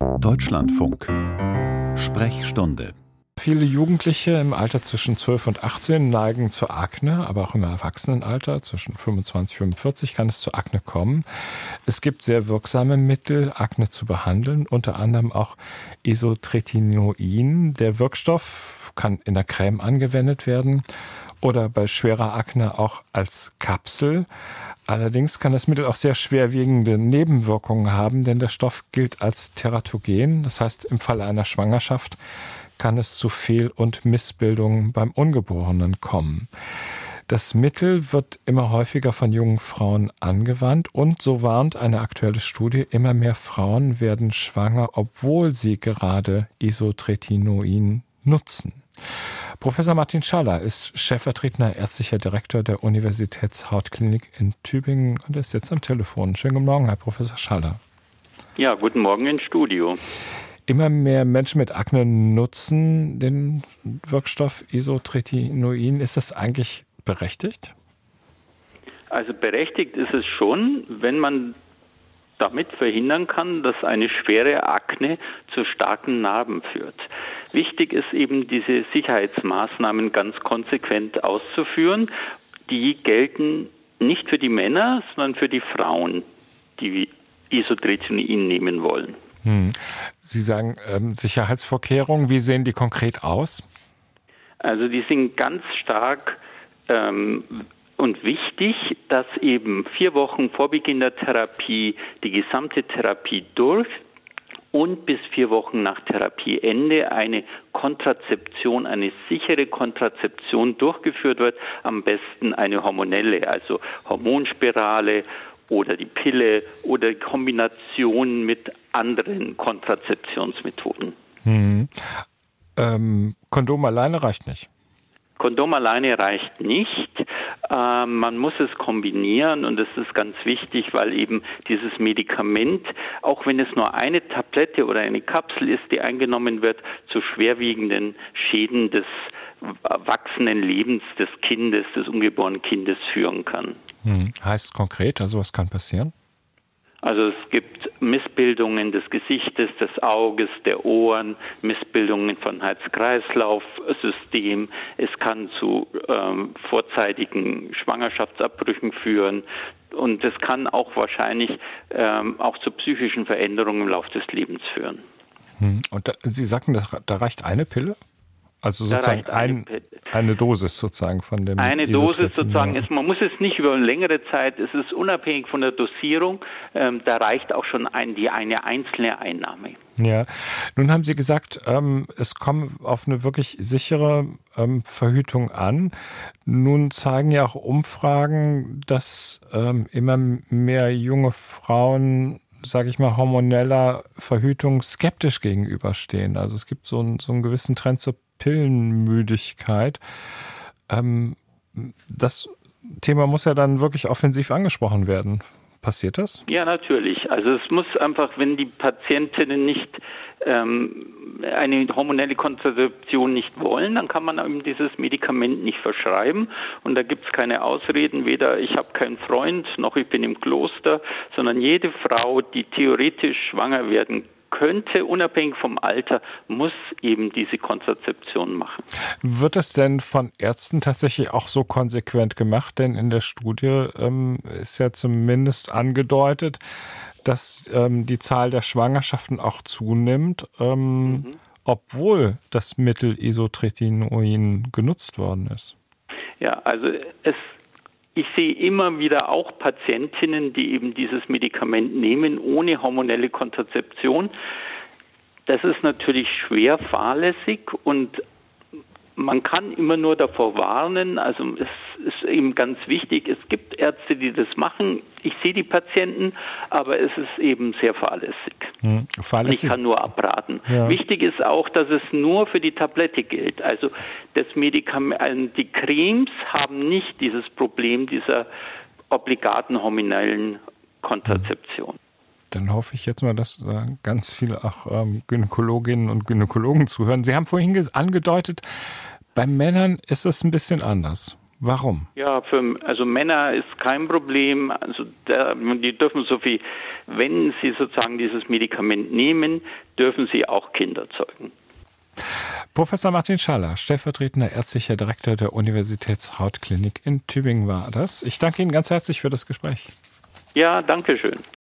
Deutschlandfunk Sprechstunde Viele Jugendliche im Alter zwischen 12 und 18 neigen zu Akne, aber auch im Erwachsenenalter zwischen 25 und 45 kann es zu Akne kommen. Es gibt sehr wirksame Mittel, Akne zu behandeln, unter anderem auch Isotretinoin. Der Wirkstoff kann in der Creme angewendet werden oder bei schwerer Akne auch als Kapsel. Allerdings kann das Mittel auch sehr schwerwiegende Nebenwirkungen haben, denn der Stoff gilt als teratogen. Das heißt, im Falle einer Schwangerschaft kann es zu Fehl- und Missbildungen beim Ungeborenen kommen. Das Mittel wird immer häufiger von jungen Frauen angewandt und so warnt eine aktuelle Studie, immer mehr Frauen werden schwanger, obwohl sie gerade Isotretinoin nutzen. Professor Martin Schaller ist stellvertretender ärztlicher Direktor der Universitätshautklinik in Tübingen und ist jetzt am Telefon. Schönen guten Morgen, Herr Professor Schaller. Ja, guten Morgen ins Studio. Immer mehr Menschen mit Akne nutzen den Wirkstoff Isotretinoin. Ist das eigentlich berechtigt? Also berechtigt ist es schon, wenn man damit verhindern kann, dass eine schwere Akne zu starken Narben führt. Wichtig ist eben, diese Sicherheitsmaßnahmen ganz konsequent auszuführen. Die gelten nicht für die Männer, sondern für die Frauen, die Isotretinoin nehmen wollen. Hm. Sie sagen ähm, Sicherheitsvorkehrungen, wie sehen die konkret aus? Also die sind ganz stark ähm, und wichtig, dass eben vier Wochen vor Beginn der Therapie die gesamte Therapie durch und bis vier Wochen nach Therapieende eine Kontrazeption, eine sichere Kontrazeption durchgeführt wird, am besten eine hormonelle, also Hormonspirale oder die Pille oder Kombination mit anderen Kontrazeptionsmethoden. Hm. Ähm, Kondom alleine reicht nicht. Kondom alleine reicht nicht. Äh, man muss es kombinieren und das ist ganz wichtig, weil eben dieses Medikament, auch wenn es nur eine Tablette oder eine Kapsel ist, die eingenommen wird, zu schwerwiegenden Schäden des wachsenden Lebens des Kindes, des ungeborenen Kindes führen kann. Hm. Heißt konkret, also was kann passieren? Also es gibt Missbildungen des Gesichtes, des Auges, der Ohren, Missbildungen von Herz-Kreislauf-System. Es kann zu ähm, vorzeitigen Schwangerschaftsabbrüchen führen und es kann auch wahrscheinlich ähm, auch zu psychischen Veränderungen im Laufe des Lebens führen. Hm. Und da, Sie sagten, da reicht eine Pille? Also sozusagen ein, eine Dosis sozusagen von dem. Eine Dosis sozusagen ist, man muss es nicht über eine längere Zeit, es ist unabhängig von der Dosierung, ähm, da reicht auch schon ein, die eine einzelne Einnahme. Ja, nun haben Sie gesagt, ähm, es kommt auf eine wirklich sichere ähm, Verhütung an. Nun zeigen ja auch Umfragen, dass ähm, immer mehr junge Frauen sage ich mal, hormoneller Verhütung skeptisch gegenüberstehen. Also es gibt so einen, so einen gewissen Trend zur Pillenmüdigkeit. Ähm, das Thema muss ja dann wirklich offensiv angesprochen werden. Passiert das? Ja, natürlich. Also es muss einfach, wenn die Patientinnen nicht ähm, eine hormonelle Kontrazeption nicht wollen, dann kann man eben dieses Medikament nicht verschreiben. Und da gibt es keine Ausreden, weder ich habe keinen Freund noch ich bin im Kloster, sondern jede Frau, die theoretisch schwanger werden kann, könnte, unabhängig vom Alter, muss eben diese Kontrazeption machen. Wird es denn von Ärzten tatsächlich auch so konsequent gemacht? Denn in der Studie ähm, ist ja zumindest angedeutet, dass ähm, die Zahl der Schwangerschaften auch zunimmt, ähm, mhm. obwohl das Mittel Isotretinoin genutzt worden ist. Ja, also es ich sehe immer wieder auch Patientinnen, die eben dieses Medikament nehmen ohne hormonelle Kontrazeption. Das ist natürlich schwer fahrlässig und man kann immer nur davor warnen, also es ist eben ganz wichtig, es gibt Ärzte, die das machen. Ich sehe die Patienten, aber es ist eben sehr fahrlässig. Hm, fahrlässig. Ich kann nur abraten. Ja. Wichtig ist auch, dass es nur für die Tablette gilt. Also das Medikament, also die Cremes haben nicht dieses Problem dieser obligaten hormonellen Kontrazeption. Dann hoffe ich jetzt mal, dass ganz viele auch ähm, Gynäkologinnen und Gynäkologen zuhören. Sie haben vorhin angedeutet, bei Männern ist es ein bisschen anders. Warum? Ja, für also Männer ist kein Problem. Also der, die dürfen so viel, wenn sie sozusagen dieses Medikament nehmen, dürfen sie auch Kinder zeugen. Professor Martin Schaller, stellvertretender ärztlicher Direktor der Universitätshautklinik in Tübingen war das. Ich danke Ihnen ganz herzlich für das Gespräch. Ja, danke schön.